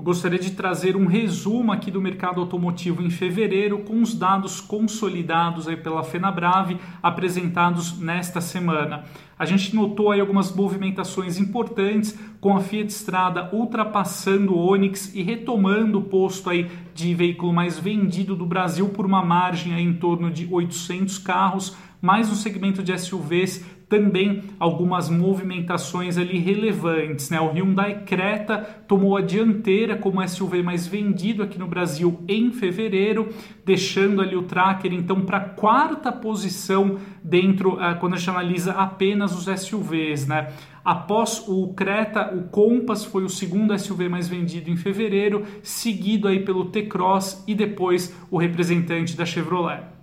eu gostaria de trazer um resumo aqui do mercado automotivo em fevereiro com os dados consolidados aí pela Fenabrave apresentados nesta semana. A gente notou aí algumas movimentações importantes com a Fiat Strada ultrapassando o Onix e retomando o posto aí de veículo mais vendido do Brasil por uma margem aí em torno de 800 carros, mais no segmento de SUVs também algumas movimentações ali relevantes. Né? O Hyundai Creta tomou a dianteira como SUV mais vendido aqui no Brasil em fevereiro, deixando ali o Tracker então para quarta posição dentro uh, quando a gente analisa apenas os SUVs, né? Após o Creta, o Compass foi o segundo SUV mais vendido em fevereiro, seguido aí pelo T-Cross e depois o representante da Chevrolet.